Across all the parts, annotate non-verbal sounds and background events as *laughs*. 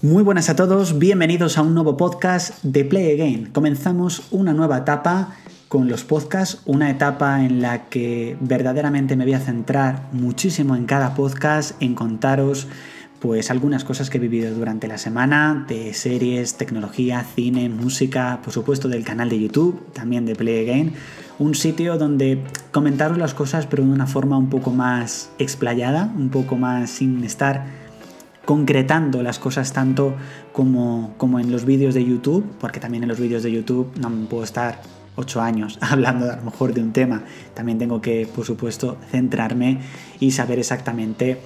Muy buenas a todos, bienvenidos a un nuevo podcast de Play Again. Comenzamos una nueva etapa con los podcasts, una etapa en la que verdaderamente me voy a centrar muchísimo en cada podcast, en contaros pues algunas cosas que he vivido durante la semana, de series, tecnología, cine, música, por supuesto del canal de YouTube, también de Play Again, un sitio donde comentaros las cosas pero de una forma un poco más explayada, un poco más sin estar concretando las cosas tanto como, como en los vídeos de YouTube, porque también en los vídeos de YouTube no puedo estar ocho años *laughs* hablando a lo mejor de un tema. También tengo que, por supuesto, centrarme y saber exactamente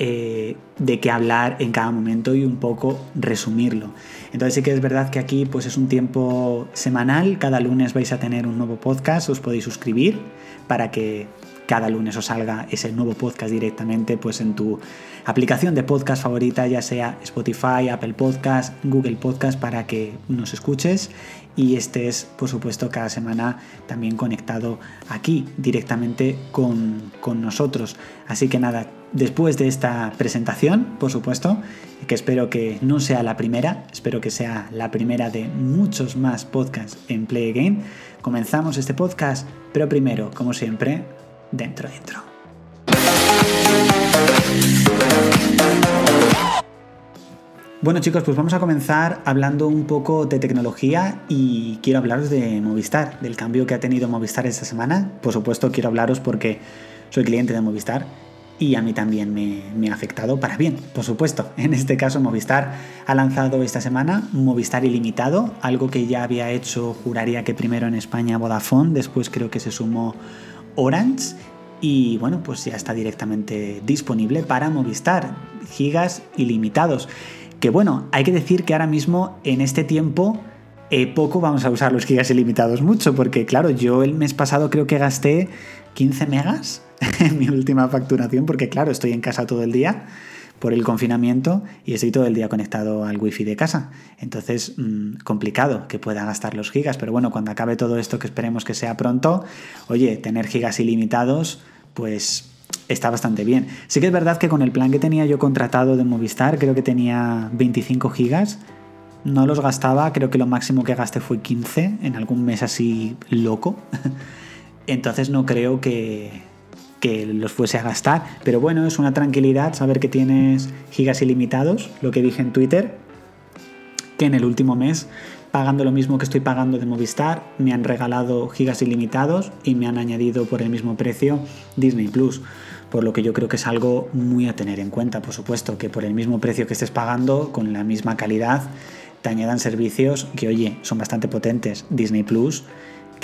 eh, de qué hablar en cada momento y un poco resumirlo. Entonces sí que es verdad que aquí pues es un tiempo semanal, cada lunes vais a tener un nuevo podcast, os podéis suscribir para que cada lunes os salga ese nuevo podcast directamente pues en tu aplicación de podcast favorita, ya sea Spotify, Apple Podcast, Google Podcast, para que nos escuches y estés, por supuesto, cada semana también conectado aquí directamente con, con nosotros. Así que nada, después de esta presentación, por supuesto, que espero que no sea la primera, espero que sea la primera de muchos más podcasts en Play Again, comenzamos este podcast, pero primero, como siempre, dentro, dentro. Bueno chicos, pues vamos a comenzar hablando un poco de tecnología y quiero hablaros de Movistar, del cambio que ha tenido Movistar esta semana. Por supuesto quiero hablaros porque soy cliente de Movistar y a mí también me, me, ha afectado para bien, por supuesto. *laughs* En este caso Movistar ha lanzado esta semana Movistar Ilimitado, algo que ya había hecho, juraría que primero en España Vodafone, después creo que se sumó Orange y bueno, pues ya está directamente disponible para Movistar, gigas ilimitados. Que bueno, hay que decir que ahora mismo en este tiempo eh, poco vamos a usar los gigas ilimitados mucho, porque claro, yo el mes pasado creo que gasté 15 megas *laughs* en mi última facturación, porque claro, estoy en casa todo el día por el confinamiento y estoy todo el día conectado al wifi de casa. Entonces, mm, complicado que pueda gastar los gigas, pero bueno, cuando acabe todo esto, que esperemos que sea pronto, oye, tener gigas ilimitados, pues está bastante bien. Sí que es verdad que con el plan que tenía yo contratado de Movistar, creo que tenía 25 gigas, no los gastaba, creo que lo máximo que gasté fue 15 en algún mes así loco. *laughs* Entonces no creo que, que los fuese a gastar. Pero bueno, es una tranquilidad saber que tienes gigas ilimitados, lo que dije en Twitter, que en el último mes, pagando lo mismo que estoy pagando de Movistar, me han regalado gigas ilimitados y me han añadido por el mismo precio Disney Plus. Por lo que yo creo que es algo muy a tener en cuenta, por supuesto, que por el mismo precio que estés pagando, con la misma calidad, te añadan servicios que, oye, son bastante potentes. Disney Plus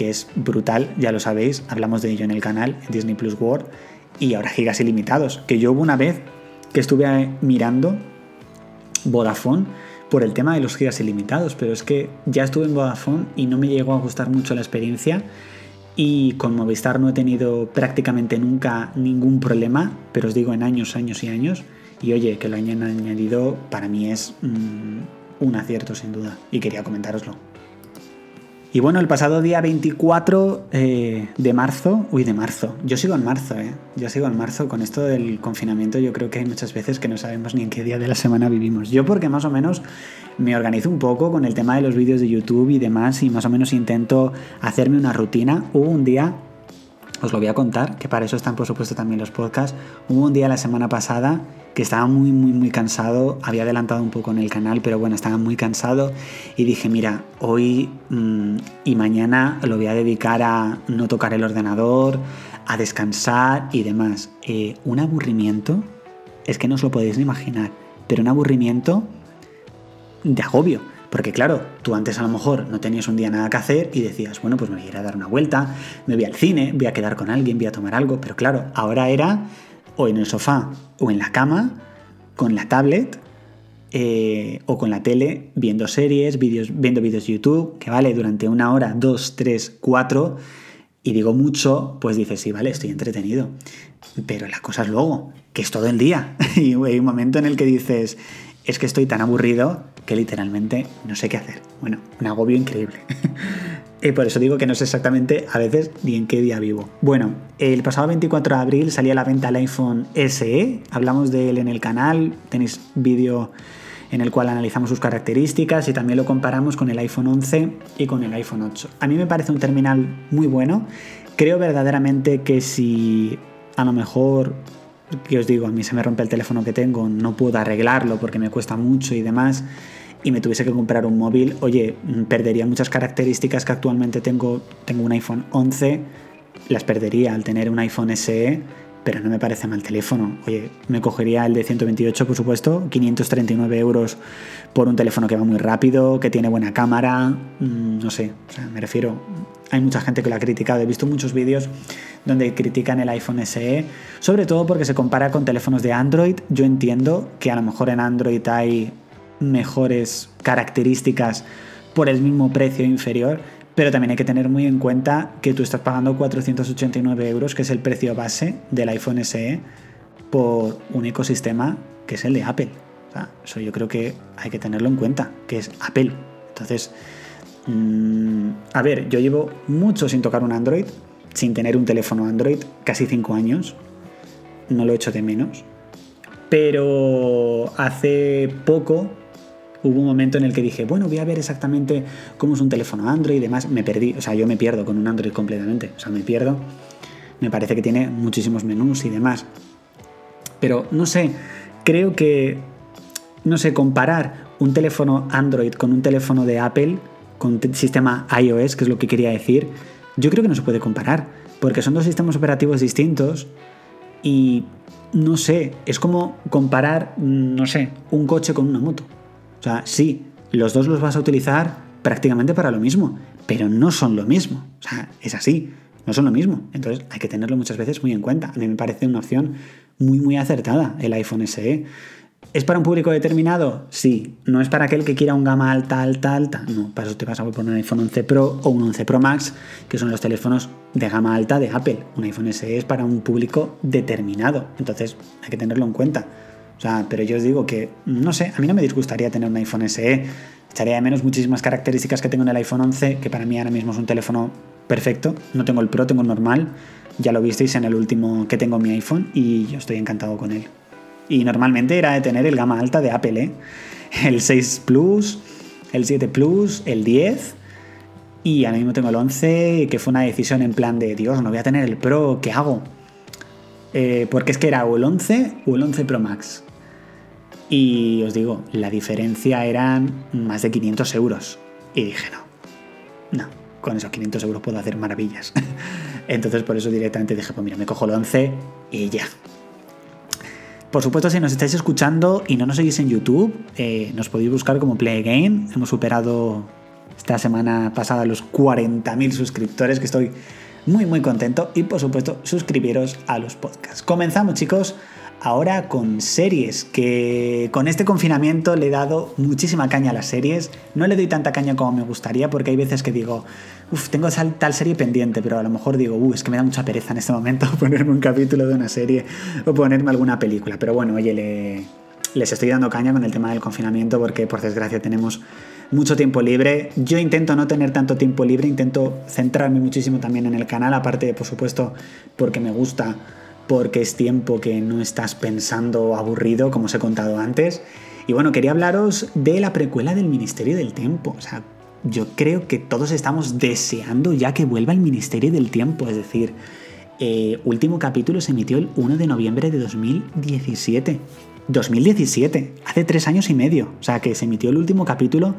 que es brutal, ya lo sabéis, hablamos de ello en el canal, Disney Plus World, y ahora gigas ilimitados, que yo hubo una vez que estuve mirando Vodafone por el tema de los gigas ilimitados, pero es que ya estuve en Vodafone y no me llegó a gustar mucho la experiencia y con Movistar no he tenido prácticamente nunca ningún problema, pero os digo en años, años y años, y oye, que lo hayan añadido para mí es mm, un acierto sin duda y quería comentároslo. Y bueno, el pasado día 24 eh, de marzo, uy, de marzo, yo sigo en marzo, ¿eh? Yo sigo en marzo con esto del confinamiento, yo creo que hay muchas veces que no sabemos ni en qué día de la semana vivimos. Yo porque más o menos me organizo un poco con el tema de los vídeos de YouTube y demás y más o menos intento hacerme una rutina. Hubo un día, os lo voy a contar, que para eso están por supuesto también los podcasts, hubo un día la semana pasada que estaba muy, muy, muy cansado. Había adelantado un poco en el canal, pero bueno, estaba muy cansado. Y dije, mira, hoy mm, y mañana lo voy a dedicar a no tocar el ordenador, a descansar y demás. Eh, un aburrimiento, es que no os lo podéis ni imaginar, pero un aburrimiento de agobio. Porque claro, tú antes a lo mejor no tenías un día nada que hacer y decías, bueno, pues me voy a ir a dar una vuelta, me voy al cine, voy a quedar con alguien, voy a tomar algo. Pero claro, ahora era o en el sofá o en la cama, con la tablet eh, o con la tele, viendo series, vídeos, viendo vídeos de YouTube, que vale durante una hora, dos, tres, cuatro, y digo mucho, pues dices, sí, vale, estoy entretenido. Pero la cosa es luego, que es todo el día. *laughs* y hay un momento en el que dices, es que estoy tan aburrido que literalmente no sé qué hacer. Bueno, un agobio increíble. Y *laughs* por eso digo que no sé exactamente a veces ni en qué día vivo. Bueno, el pasado 24 de abril salía a la venta el iPhone SE. Hablamos de él en el canal. Tenéis vídeo en el cual analizamos sus características y también lo comparamos con el iPhone 11 y con el iPhone 8. A mí me parece un terminal muy bueno. Creo verdaderamente que si a lo mejor, que os digo, a mí se me rompe el teléfono que tengo, no puedo arreglarlo porque me cuesta mucho y demás, y me tuviese que comprar un móvil, oye, perdería muchas características que actualmente tengo. Tengo un iPhone 11, las perdería al tener un iPhone SE pero no me parece mal teléfono. Oye, me cogería el de 128, por supuesto, 539 euros por un teléfono que va muy rápido, que tiene buena cámara, mm, no sé, o sea, me refiero, hay mucha gente que lo ha criticado, he visto muchos vídeos donde critican el iPhone SE, sobre todo porque se compara con teléfonos de Android. Yo entiendo que a lo mejor en Android hay mejores características por el mismo precio inferior, pero también hay que tener muy en cuenta que tú estás pagando 489 euros, que es el precio base del iPhone SE, por un ecosistema que es el de Apple. eso yo creo que hay que tenerlo en cuenta, que es Apple. Entonces, mm, a ver, yo llevo mucho sin tocar un Android, sin tener un teléfono Android, casi 5 años. No lo he hecho de menos. Pero hace poco hubo un momento en el que dije, bueno, voy a ver exactamente cómo es un teléfono Android y demás. Me perdí, o sea, yo me pierdo con un Android completamente. O sea, me pierdo. Me parece que tiene muchísimos menús y demás. Pero no sé, creo que, no sé, comparar un teléfono Android con un teléfono de Apple, con sistema iOS, que es lo que quería decir, yo creo que no se puede comparar, porque son dos sistemas operativos distintos y no sé, es como comparar, no sé, un coche con una moto. O sea, sí, los dos los vas a utilizar prácticamente para lo mismo, pero no son lo mismo. O sea, es así, no son lo mismo. Entonces hay que tenerlo muchas veces muy en cuenta. A mí me parece una opción muy, muy acertada el iPhone SE. ¿Es para un público determinado? Sí. No es para aquel que quiera un gama alta, alta, alta. No, para eso te vas a poner un iPhone 11 Pro o un 11 Pro Max, que son los teléfonos de gama alta de Apple. Un iPhone SE es para un público determinado. Entonces hay que tenerlo en cuenta. O sea, pero yo os digo que, no sé, a mí no me disgustaría tener un iPhone SE. Echaría de menos muchísimas características que tengo en el iPhone 11, que para mí ahora mismo es un teléfono perfecto. No tengo el Pro, tengo el normal. Ya lo visteis en el último que tengo en mi iPhone y yo estoy encantado con él. Y normalmente era de tener el gama alta de Apple, ¿eh? El 6 Plus, el 7 Plus, el 10 y ahora mismo tengo el 11, que fue una decisión en plan de, Dios, no voy a tener el Pro, ¿qué hago? Eh, porque es que era o el 11 o el 11 Pro Max. Y os digo, la diferencia eran más de 500 euros. Y dije, no, no, con esos 500 euros puedo hacer maravillas. *laughs* Entonces por eso directamente dije, pues mira, me cojo el 11 y ya. Por supuesto, si nos estáis escuchando y no nos seguís en YouTube, eh, nos podéis buscar como Play Game. Hemos superado esta semana pasada los 40.000 suscriptores, que estoy muy muy contento. Y por supuesto, suscribiros a los podcasts. Comenzamos chicos ahora con series, que con este confinamiento le he dado muchísima caña a las series. No le doy tanta caña como me gustaría porque hay veces que digo, uff, tengo tal serie pendiente, pero a lo mejor digo, uff, es que me da mucha pereza en este momento *laughs* ponerme un capítulo de una serie o ponerme alguna película. Pero bueno, oye, les estoy dando caña con el tema del confinamiento porque por desgracia tenemos mucho tiempo libre. Yo intento no tener tanto tiempo libre, intento centrarme muchísimo también en el canal, aparte, por supuesto, porque me gusta porque es tiempo que no estás pensando aburrido, como os he contado antes. Y bueno, quería hablaros de la precuela del Ministerio del Tiempo. O sea, yo creo que todos estamos deseando ya que vuelva el Ministerio del Tiempo. Es decir, eh, último capítulo se emitió el 1 de noviembre de 2017. 2017, hace tres años y medio. O sea, que se emitió el último capítulo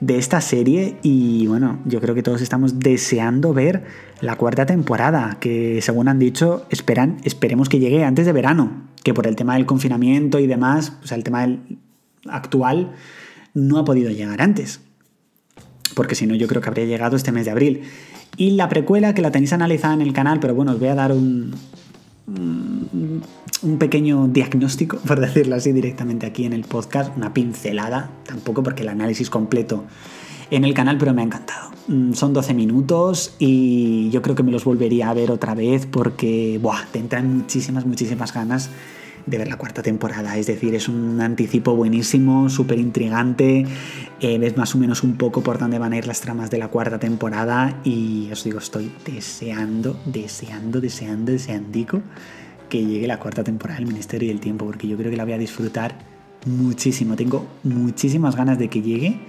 de esta serie y bueno, yo creo que todos estamos deseando ver la cuarta temporada, que según han dicho, esperan, esperemos que llegue antes de verano, que por el tema del confinamiento y demás, o sea, el tema actual no ha podido llegar antes. Porque si no, yo creo que habría llegado este mes de abril. Y la precuela, que la tenéis analizada en el canal, pero bueno, os voy a dar un, un pequeño diagnóstico, *laughs* por decirlo así, directamente aquí en el podcast, una pincelada, tampoco porque el análisis completo en el canal, pero me ha encantado. Mm, son 12 minutos y yo creo que me los volvería a ver otra vez porque, buah, te entran muchísimas, muchísimas ganas de ver la cuarta temporada. Es decir, es un anticipo buenísimo, súper intrigante. Eh, ves más o menos un poco por dónde van a ir las tramas de la cuarta temporada y os digo, estoy deseando, deseando, deseando, deseando que llegue la cuarta temporada del Ministerio del Tiempo, porque yo creo que la voy a disfrutar muchísimo, tengo muchísimas ganas de que llegue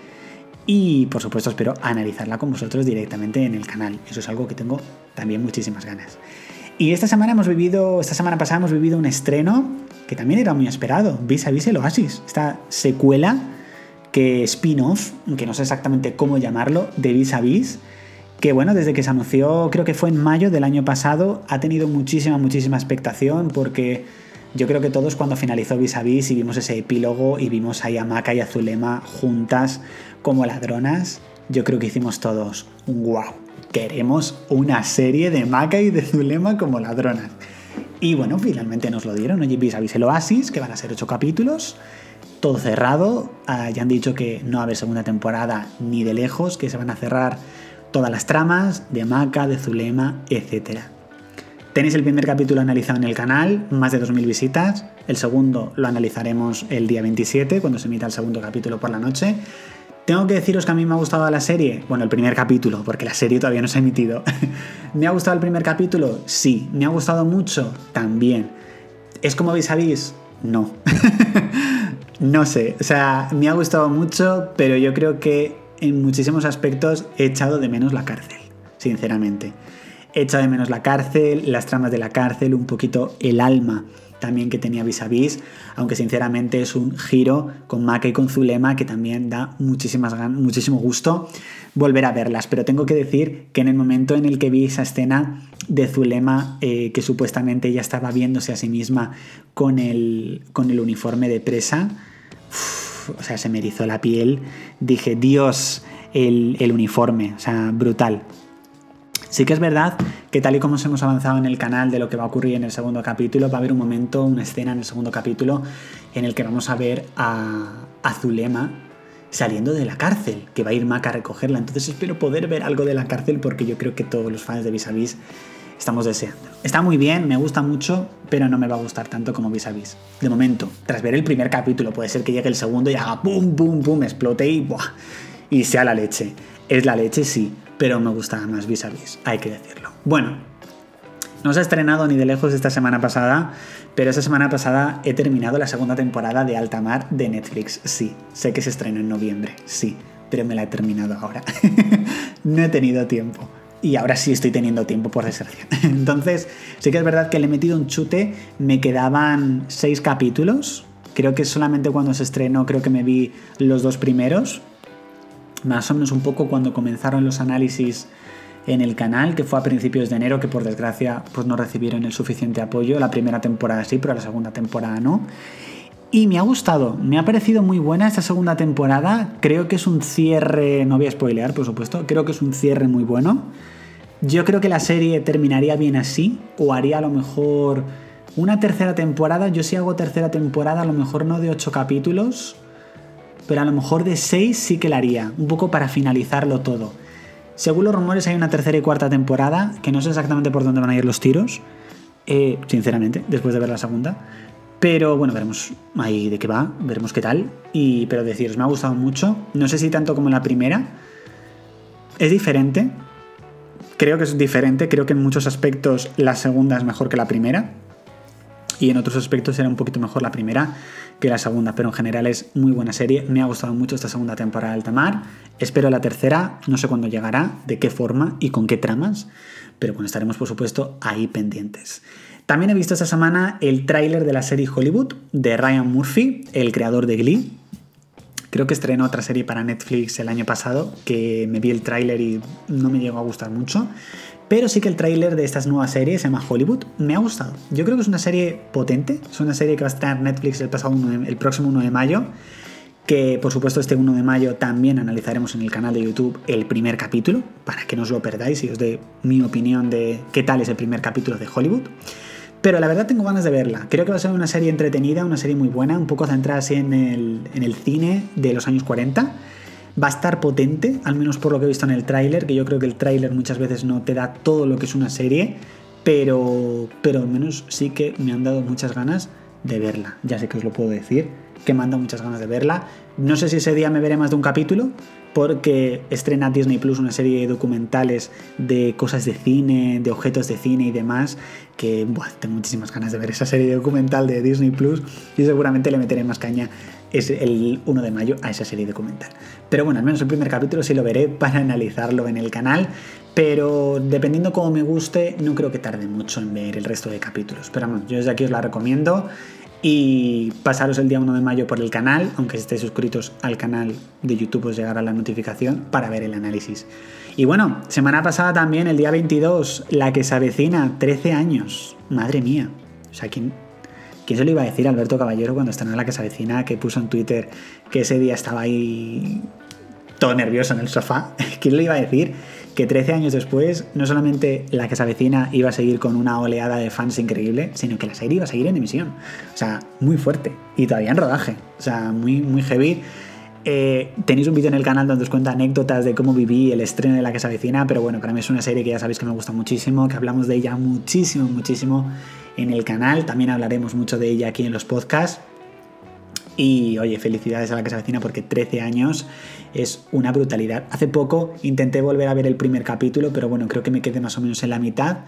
y por supuesto espero analizarla con vosotros directamente en el canal. Eso es algo que tengo también muchísimas ganas. Y esta semana hemos vivido, esta semana pasada hemos vivido un estreno que también era muy esperado, Vis a Vis el Oasis, esta secuela que spin-off, que no sé exactamente cómo llamarlo, de Vis a Vis, que bueno, desde que se anunció, creo que fue en mayo del año pasado, ha tenido muchísima, muchísima expectación porque yo creo que todos cuando finalizó Vis a Vis y vimos ese epílogo y vimos a Yamaka y a Zulema juntas como ladronas, yo creo que hicimos todos un wow. Queremos una serie de Maka y de Zulema como ladronas. Y bueno, finalmente nos lo dieron. Oye, Vis a Vis el Oasis, que van a ser ocho capítulos. Todo cerrado. Ah, ya han dicho que no va a haber segunda temporada ni de lejos, que se van a cerrar todas las tramas de Maka, de Zulema, etcétera. Tenéis el primer capítulo analizado en el canal, más de 2.000 visitas. El segundo lo analizaremos el día 27, cuando se emita el segundo capítulo por la noche. Tengo que deciros que a mí me ha gustado la serie. Bueno, el primer capítulo, porque la serie todavía no se ha emitido. *laughs* ¿Me ha gustado el primer capítulo? Sí. ¿Me ha gustado mucho? También. ¿Es como vis a? No. *laughs* no sé. O sea, me ha gustado mucho, pero yo creo que en muchísimos aspectos he echado de menos la cárcel, sinceramente echa de menos la cárcel, las tramas de la cárcel, un poquito el alma también que tenía Vis a Vis, aunque sinceramente es un giro con Maca y con Zulema que también da muchísimas muchísimo gusto volver a verlas. Pero tengo que decir que en el momento en el que vi esa escena de Zulema, eh, que supuestamente ella estaba viéndose a sí misma con el, con el uniforme de presa, o sea, se me erizó la piel, dije, Dios, el, el uniforme, o sea, brutal, Sí que es verdad que tal y como hemos avanzado en el canal de lo que va a ocurrir en el segundo capítulo, va a haber un momento, una escena en el segundo capítulo en el que vamos a ver a, Zulema saliendo de la cárcel, que va a ir Mac a recogerla. Entonces espero poder ver algo de la cárcel porque yo creo que todos los fans de Vis a Vis estamos deseando. Está muy bien, me gusta mucho, pero no me va a gustar tanto como Vis a Vis. De momento, tras ver el primer capítulo, puede ser que llegue el segundo y haga pum, pum, pum, explote y, ¡buah! y sea la leche. Es la leche, sí, pero me gustaba más vis a vis, hay que decirlo. Bueno, no se ha estrenado ni de lejos esta semana pasada, pero esa semana pasada he terminado la segunda temporada de Alta Mar de Netflix. Sí, sé que se estrena en noviembre, sí, pero me la he terminado ahora. *laughs* no he tenido tiempo. Y ahora sí estoy teniendo tiempo, por desgracia. *laughs* Entonces, sí que es verdad que le he metido un chute. Me quedaban seis capítulos. Creo que solamente cuando se estrenó, creo que me vi los dos primeros más o menos un poco cuando comenzaron los análisis en el canal, que fue a principios de enero, que por desgracia pues no recibieron el suficiente apoyo. La primera temporada sí, pero la segunda temporada no. Y me ha gustado, me ha parecido muy buena esta segunda temporada. Creo que es un cierre, no voy a spoilear por supuesto, creo que es un cierre muy bueno. Yo creo que la serie terminaría bien así, o haría a lo mejor una tercera temporada. Yo si hago tercera temporada, a lo mejor no de ocho capítulos, pero a lo mejor de 6 sí que la haría, un poco para finalizarlo todo. Según los rumores hay una tercera y cuarta temporada, que no sé exactamente por dónde van a ir los tiros, eh, sinceramente, después de ver la segunda. Pero bueno, veremos ahí de qué va, veremos qué tal. Y, pero deciros, me ha gustado mucho. No sé si tanto como la primera. Es diferente. Creo que es diferente. Creo que en muchos aspectos la segunda es mejor que la primera. Y en otros aspectos era un poquito mejor la primera que la segunda, pero en general es muy buena serie. Me ha gustado mucho esta segunda temporada de Altamar. Espero la tercera, no sé cuándo llegará, de qué forma y con qué tramas, pero bueno, estaremos por supuesto ahí pendientes. También he visto esta semana el tráiler de la serie Hollywood de Ryan Murphy, el creador de Glee. Creo que estrenó otra serie para Netflix el año pasado, que me vi el tráiler y no me llegó a gustar mucho. Pero sí que el tráiler de estas nuevas series, se llama Hollywood, me ha gustado. Yo creo que es una serie potente, es una serie que va a estar Netflix el, pasado el próximo 1 de mayo, que por supuesto este 1 de mayo también analizaremos en el canal de YouTube el primer capítulo, para que no os lo perdáis y os dé mi opinión de qué tal es el primer capítulo de Hollywood. Pero la verdad tengo ganas de verla. Creo que va a ser una serie entretenida, una serie muy buena, un poco centrada así en el, en el cine de los años 40 Va a estar potente, al menos por lo que he visto en el tráiler, que yo creo que el tráiler muchas veces no te da todo lo que es una serie, pero, pero al menos sí que me han dado muchas ganas de verla. Ya sé que os lo puedo decir, que me han dado muchas ganas de verla. No sé si ese día me veré más de un capítulo, porque estrena Disney Plus una serie de documentales de cosas de cine, de objetos de cine y demás, que tengo muchísimas ganas de ver esa serie documental de Disney Plus y seguramente le meteré más caña es el 1 de mayo a esa serie documental. Pero bueno, al menos el primer capítulo sí lo veré para analizarlo en el canal, pero dependiendo cómo me guste, no creo que tarde mucho en ver el resto de capítulos. Pero bueno, yo desde aquí os la recomiendo y pasaros el día 1 de mayo por el canal, aunque estéis suscritos al canal de YouTube os llegará la notificación para ver el análisis. Y bueno, semana pasada también, el día 22, la que se avecina, 13 años. Madre mía. O sea, ¿quién, ¿quién se lo iba a decir a Alberto Caballero cuando estrenó la que se avecina, que puso en Twitter que ese día estaba ahí todo nervioso en el sofá? *laughs* ¿Quién le iba a decir? que 13 años después no solamente la que se avecina iba a seguir con una oleada de fans increíble, sino que la serie iba a seguir en emisión. O sea, muy fuerte. Y todavía en rodaje. O sea, muy, muy heavy. Eh, tenéis un vídeo en el canal donde os cuento anécdotas de cómo viví el estreno de la que se avecina, pero bueno, para mí es una serie que ya sabéis que me gusta muchísimo, que hablamos de ella muchísimo, muchísimo en el canal. También hablaremos mucho de ella aquí en los podcasts. Y oye, felicidades a la que se avecina porque 13 años es una brutalidad. Hace poco intenté volver a ver el primer capítulo, pero bueno, creo que me quedé más o menos en la mitad.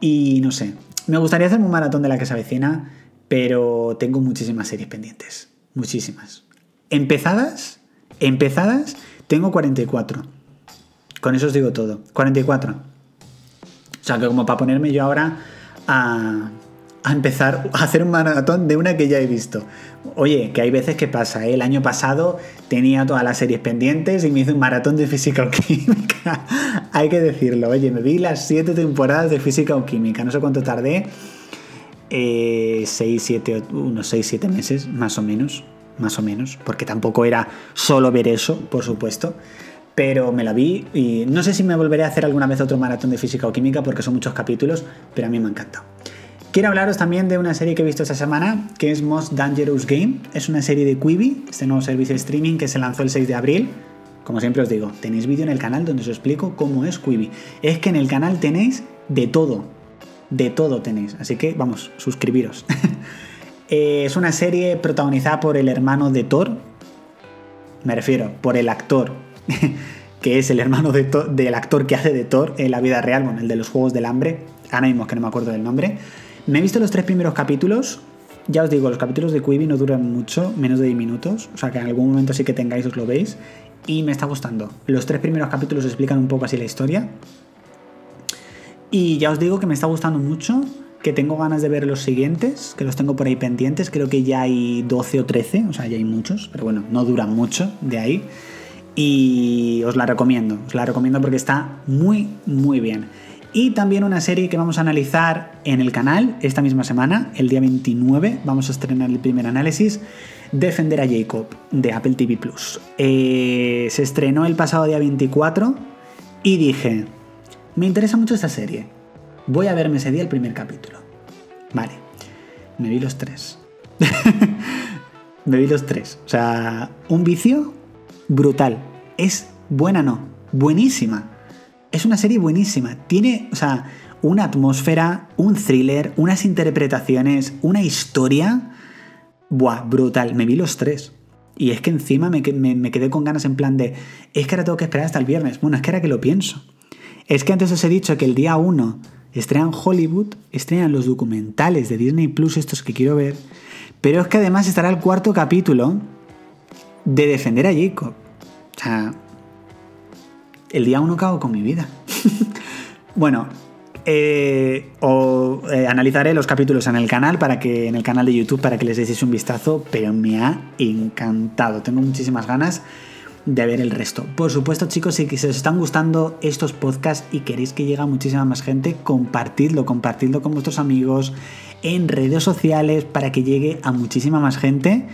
Y no sé, me gustaría hacer un maratón de la que se avecina, pero tengo muchísimas series pendientes. Muchísimas. Empezadas, empezadas, tengo 44. Con eso os digo todo. 44. O sea que como para ponerme yo ahora a, empezar a hacer un maratón de una que ya he visto. Oye, que hay veces que pasa, ¿eh? el año pasado tenía todas las series pendientes y me hice un maratón de física o química. *laughs* hay que decirlo, oye, me vi las siete temporadas de física o química, no sé cuánto tardé, 6, eh, 7, unos 6, 7 meses, más o menos, más o menos, porque tampoco era solo ver eso, por supuesto. Pero me la vi y no sé si me volveré a hacer alguna vez otro maratón de física o química porque son muchos capítulos, pero a mí me ha encantado. Quiero hablaros también de una serie que he visto esta semana, que es Most Dangerous Game. Es una serie de Quibi, este nuevo servicio de streaming que se lanzó el 6 de abril. Como siempre os digo, tenéis vídeo en el canal donde os explico cómo es Quibi. Es que en el canal tenéis de todo. De todo tenéis. Así que vamos, suscribiros. *laughs* Eh, es una serie protagonizada por el hermano de Thor. Me refiero, por el actor. *laughs* que es el hermano del actor que hace de Thor en la vida real, bueno, el de los Juegos del Hambre. Ahora mismo que no me acuerdo del nombre. Me he visto los tres primeros capítulos. Ya os digo, los capítulos de Quibi no duran mucho, menos de 10 minutos. O sea que en algún momento sí que tengáis, os lo veis. Y me está gustando. Los tres primeros capítulos explican un poco así la historia. Y ya os digo que me está gustando mucho. Que tengo ganas de ver los siguientes, que los tengo por ahí pendientes. Creo que ya hay 12 o 13, o sea, ya hay muchos, pero bueno, no duran mucho de ahí. Y os la recomiendo, os la recomiendo porque está muy, muy bien. Y también una serie que vamos a analizar en el canal esta misma semana, el día 29, vamos a estrenar el primer análisis, Defender a Jacob, de Apple TV Plus. Eh, se estrenó el pasado día 24 y dije, me interesa mucho esta serie, voy a verme ese día el primer capítulo. Vale, me vi los tres. *laughs* me vi los tres. O sea, un vicio brutal. Es buena, no, buenísima. Es una serie buenísima. Tiene, o sea, una atmósfera, un thriller, unas interpretaciones, una historia. Buah, brutal. Me vi los tres. Y es que encima me, quedé con ganas en plan de, es que ahora tengo que esperar hasta el viernes. Bueno, es que ahora que lo pienso. Es que antes os he dicho que el día 1 estrenan Hollywood, estrenan los documentales de Disney Plus, estos que quiero ver. Pero es que además estará el cuarto capítulo de Defender a Jacob. O sea, el día uno cago con mi vida. *laughs* bueno, eh, o, eh, analizaré los capítulos en el canal para que en el canal de YouTube para que les deis un vistazo, pero me ha encantado. Tengo muchísimas ganas de ver el resto. Por supuesto, chicos, si os están gustando estos podcasts y queréis que llegue a muchísima más gente, compartidlo, compartidlo con vuestros amigos en redes sociales para que llegue a muchísima más gente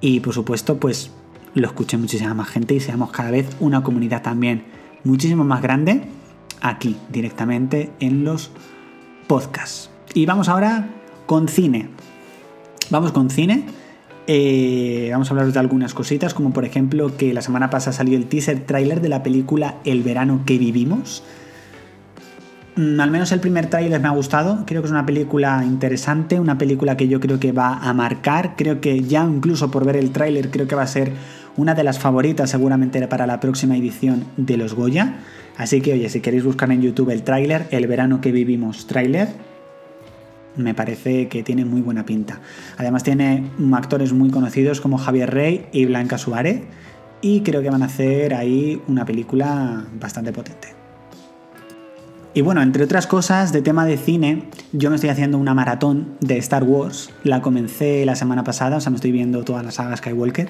y por supuesto, pues lo escuche muchísima más gente y seamos cada vez una comunidad también muchísimo más grande aquí directamente en los podcasts. Y vamos ahora con cine. Vamos con cine. Eh, vamos a hablar de algunas cositas, como por ejemplo que la semana pasada salió el teaser trailer de la película El verano que vivimos. Mm, al menos el primer tráiler me ha gustado, creo que es una película interesante, una película que yo creo que va a marcar, creo que ya incluso por ver el tráiler creo que va a ser una de las favoritas seguramente para la próxima edición de los Goya. Así que oye, si queréis buscar en YouTube el tráiler, el verano que vivimos tráiler, me parece que tiene muy buena pinta. Además tiene actores muy conocidos como Javier Rey y Blanca Suárez y creo que van a hacer ahí una película bastante potente. Y bueno, entre otras cosas de tema de cine, yo me estoy haciendo una maratón de Star Wars. La comencé la semana pasada, o sea, me estoy viendo todas las sagas Skywalker.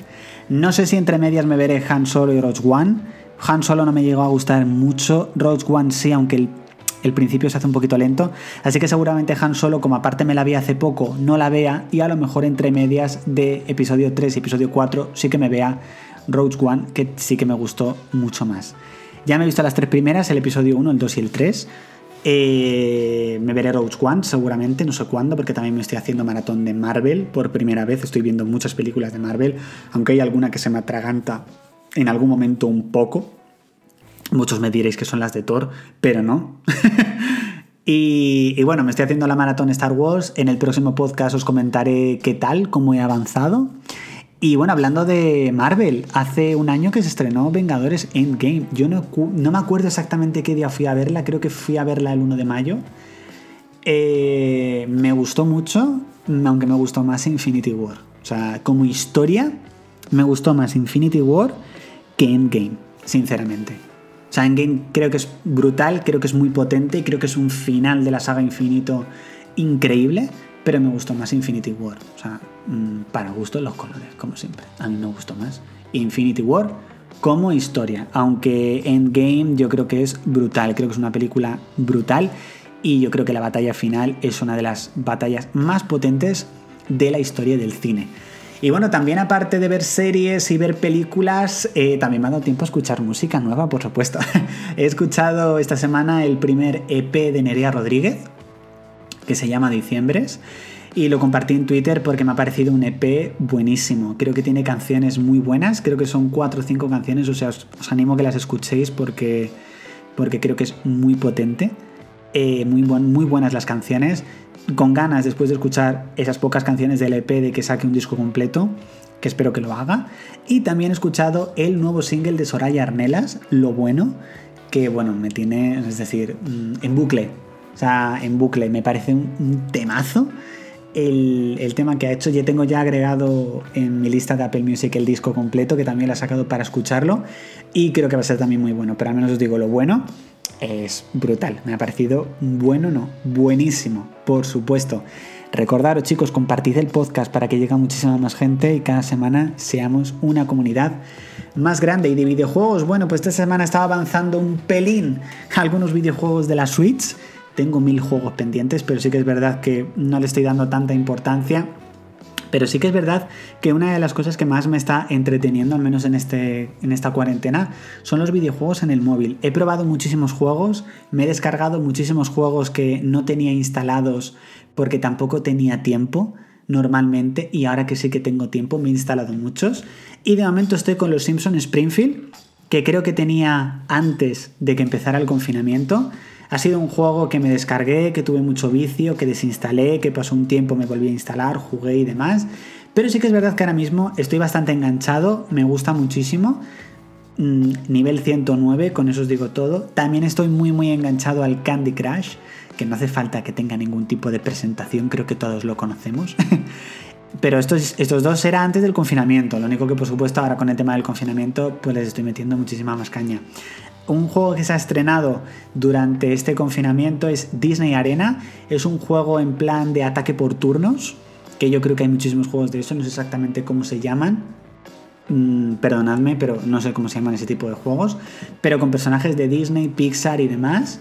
No sé si entre medias me veré Han Solo y Rogue One. Han Solo no me llegó a gustar mucho, Rogue One sí, aunque el, el principio se hace un poquito lento. Así que seguramente Han Solo, como aparte me la vi hace poco, no la vea y a lo mejor entre medias de episodio 3 y episodio 4 sí que me vea Rogue One, que sí que me gustó mucho más. Ya me he visto las tres primeras, el episodio 1, el 2 y el 3. Eh, me veré Rogue One seguramente, no sé cuándo, porque también me estoy haciendo maratón de Marvel por primera vez. Estoy viendo muchas películas de Marvel, aunque hay alguna que se me atraganta en algún momento un poco. Muchos me diréis que son las de Thor, pero no. *laughs* y, y, bueno, me estoy haciendo la maratón Star Wars. En el próximo podcast os comentaré qué tal, cómo he avanzado. Y bueno, hablando de Marvel, hace un año que se estrenó Vengadores Endgame. Yo no, me acuerdo exactamente qué día fui a verla, creo que fui a verla el 1 de mayo. Eh, me gustó mucho, aunque me gustó más Infinity War. O sea, como historia, me gustó más Infinity War que Endgame, sinceramente. O sea, Endgame creo que es brutal, creo que es muy potente creo que es un final de la saga Infinito increíble pero me gustó más Infinity War. O sea, mm, para gusto los colores, como siempre. A mí me gustó más Infinity War como historia, aunque Endgame yo creo que es brutal, creo que es una película brutal y yo creo que la batalla final es una de las batallas más potentes de la historia del cine. Y bueno, también aparte de ver series y ver películas, eh, también me ha dado tiempo a escuchar música nueva, por supuesto. *laughs* He escuchado esta semana el primer EP de Nerea Rodríguez, que se llama Diciembres y lo compartí en Twitter porque me ha parecido un EP buenísimo. Creo que tiene canciones muy buenas, creo que son cuatro o cinco canciones, o sea, os, animo a que las escuchéis porque, porque creo que es muy potente, eh, muy, muy buenas las canciones, con ganas después de escuchar esas pocas canciones del EP de que saque un disco completo, que espero que lo haga. Y también he escuchado el nuevo single de Soraya Arnelas, Lo Bueno, que bueno, me tiene, es decir, mm, en bucle o sea, en bucle. Me parece un, temazo. El, tema que ha hecho, ya tengo ya agregado en mi lista de Apple Music el disco completo, que también lo he sacado para escucharlo, y creo que va a ser también muy bueno, pero al menos os digo lo bueno, es brutal, me ha parecido bueno, no, buenísimo, por supuesto. Recordaros chicos, compartid el podcast para que llegue muchísima más gente y cada semana seamos una comunidad más grande. Y de videojuegos, bueno, pues esta semana estaba avanzando un pelín algunos videojuegos de la Switch tengo mil juegos pendientes, pero sí que es verdad que no le estoy dando tanta importancia. Pero sí que es verdad que una de las cosas que más me está entreteniendo, al menos en, este, en esta cuarentena, son los videojuegos en el móvil. He probado muchísimos juegos, me he descargado muchísimos juegos que no tenía instalados porque tampoco tenía tiempo normalmente y ahora que sí que tengo tiempo me he instalado muchos. Y de momento estoy con los Simpson Springfield, que creo que tenía antes de que empezara el confinamiento ha sido un juego que me descargué, que tuve mucho vicio, que desinstalé, que pasó un tiempo, me volví a instalar, jugué y demás. Pero sí que es verdad que ahora mismo estoy bastante enganchado, me gusta muchísimo. Mm, nivel 109, con eso os digo todo. También estoy muy muy enganchado al Candy Crush, que no hace falta que tenga ningún tipo de presentación, creo que todos lo conocemos. *laughs* Pero estos, estos dos eran antes del confinamiento, lo único que por supuesto ahora con el tema del confinamiento pues les estoy metiendo muchísima más caña. Un juego que se ha estrenado durante este confinamiento es Disney Arena. Es un juego en plan de ataque por turnos, que yo creo que hay muchísimos juegos de eso, no sé exactamente cómo se llaman. Mm, perdonadme, pero no sé cómo se llaman ese tipo de juegos. Pero con personajes de Disney, Pixar y demás.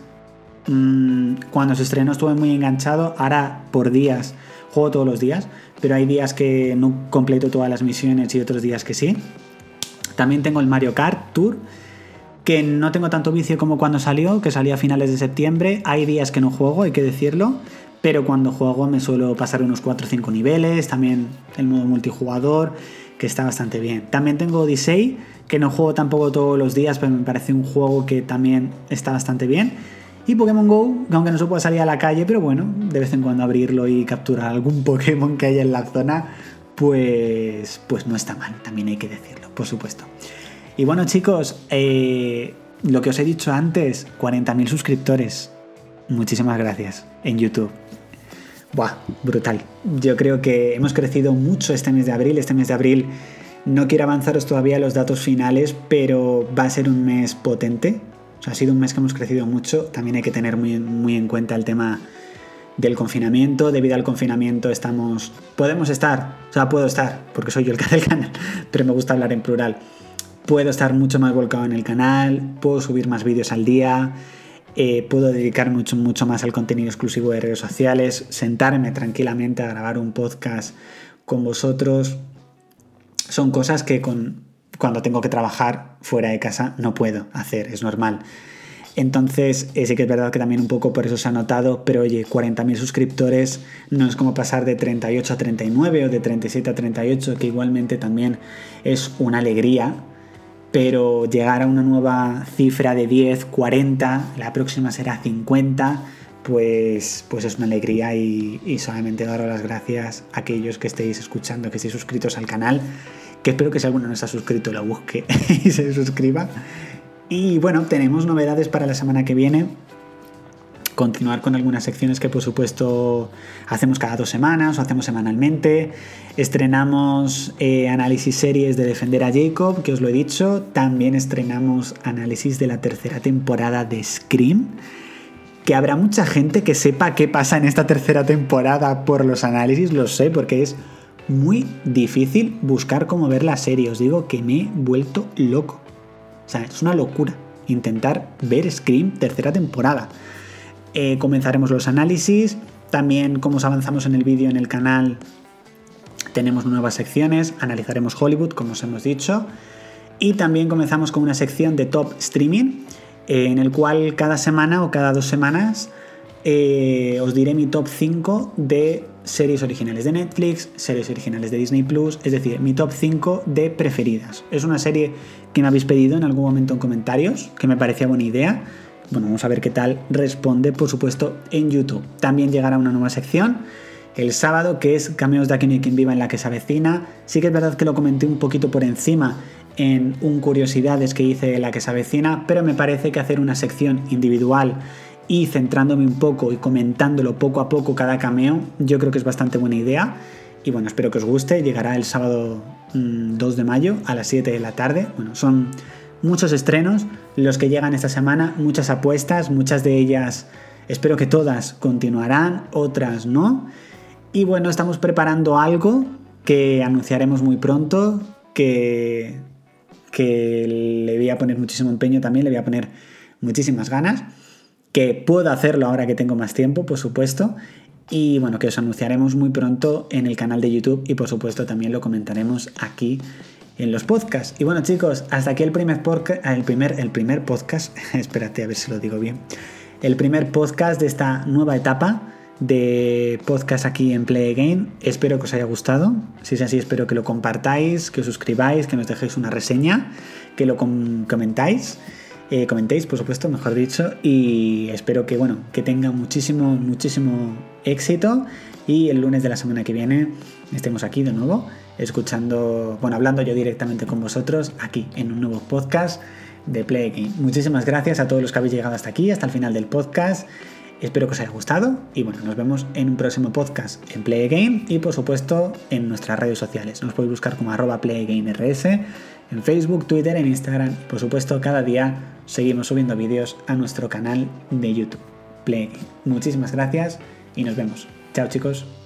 Mm, cuando se estrenó estuve muy enganchado. Ahora por días, juego todos los días, pero hay días que no completo todas las misiones y otros días que sí. También tengo el Mario Kart Tour que no tengo tanto vicio como cuando salió, que salía a finales de septiembre. Hay días que no juego, hay que decirlo, pero cuando juego me suelo pasar unos 4 o 5 niveles, también el modo multijugador, que está bastante bien. También tengo Odyssey, que no juego tampoco todos los días, pero me parece un juego que también está bastante bien. Y Pokémon Go, aunque no se puede salir a la calle, pero bueno, de vez en cuando abrirlo y capturar algún *laughs* Pokémon que haya en la zona, pues, pues no está mal, también hay que decirlo, por supuesto. Y bueno chicos, eh, lo que os he dicho antes, 40.000 suscriptores. Muchísimas gracias en YouTube. Buah, brutal. Yo creo que hemos crecido mucho este mes de abril. Este mes de abril no quiero avanzaros todavía los datos finales, pero va a ser un mes potente. O sea, ha sido un mes que hemos crecido mucho. También hay que tener muy, muy en cuenta el tema del confinamiento. Debido al confinamiento estamos... Podemos estar, o sea, puedo estar, porque soy yo el que hace el canal, *laughs* pero me gusta hablar en plural. Puedo estar mucho más volcado en el canal, puedo subir más vídeos al día, eh, puedo dedicar mucho, mucho más al contenido exclusivo de redes sociales, sentarme tranquilamente a grabar un podcast con vosotros. Son cosas que con, cuando tengo que trabajar fuera de casa no puedo hacer, es normal. Entonces, eh, sí que es verdad que también un poco por eso se ha notado, pero oye, 40.000 suscriptores no es como pasar de 38 a 39 o de 37 a 38, que igualmente también es una alegría, pero llegar a una nueva cifra de 10, 40, la próxima será 50, pues, pues es una alegría y, solamente daros las gracias a aquellos que estéis escuchando, que estéis suscritos al canal, que espero que si alguno no está suscrito lo busque *laughs* y se suscriba. Y bueno, tenemos novedades para la semana que viene. Continuar con algunas secciones que por supuesto hacemos cada dos semanas o hacemos semanalmente. Estrenamos eh, análisis series de Defender a Jacob, que os lo he dicho. También estrenamos análisis de la tercera temporada de Scream. Que habrá mucha gente que sepa qué pasa en esta tercera temporada por los análisis, lo sé, porque es muy difícil buscar cómo ver la serie. Os digo que me he vuelto loco. O sea, es una locura intentar ver Scream tercera temporada. Eh, comenzaremos los análisis. También, como os avanzamos en el vídeo en el canal, tenemos nuevas secciones. Analizaremos Hollywood, como os hemos dicho. Y también comenzamos con una sección de top streaming, eh, en el cual cada semana o cada dos semanas eh, os diré mi top 5 de series originales de Netflix, series originales de Disney Plus, es decir, mi top 5 de preferidas. Es una serie que me habéis pedido en algún momento en comentarios, que me parecía buena idea. Bueno, vamos a ver qué tal responde, por supuesto, en YouTube. También llegará una nueva sección el sábado, que es Cameos de Aquí quien viva en la que se avecina. Sí que es verdad que lo comenté un poquito por encima en un curiosidades que hice en la que se avecina, pero me parece que hacer una sección individual y centrándome un poco y comentándolo poco a poco cada cameo, yo creo que es bastante buena idea. Y bueno, espero que os guste. Llegará el sábado 2 mm, de mayo a las 7 de la tarde. Bueno, son muchos estrenos los que llegan esta semana, muchas apuestas, muchas de ellas, espero que todas continuarán, otras no. Y bueno, estamos preparando algo que anunciaremos muy pronto, que, que le voy a poner muchísimo empeño también, le voy a poner muchísimas ganas que puedo hacerlo ahora que tengo más tiempo, por supuesto, y bueno, que os anunciaremos muy pronto en el canal de YouTube y por supuesto también lo comentaremos aquí en los podcasts. Y bueno chicos, hasta aquí el primer, el primer, el primer podcast, *laughs* espérate a ver si lo digo bien, el primer podcast de esta nueva etapa de podcast aquí en Play Again. Espero que os haya gustado. Si es así, espero que lo compartáis, que os suscribáis, que nos dejéis una reseña, que lo comentáis. Eh, comentéis, por supuesto, mejor dicho, y espero que, bueno, que tenga muchísimo, muchísimo éxito y el lunes de la semana que viene estemos aquí de nuevo, escuchando, bueno, hablando yo directamente con vosotros aquí en un nuevo podcast de Play Game. Muchísimas gracias a todos los que habéis llegado hasta aquí, hasta el final del podcast. Espero que os haya gustado y bueno, nos vemos en un próximo podcast en Play Game y por supuesto en nuestras redes sociales. Nos podéis buscar como arroba PlayGameRS en Facebook, Twitter, en Instagram por supuesto cada día seguimos subiendo vídeos a nuestro canal de YouTube. Play Muchísimas gracias y nos vemos. Chao chicos.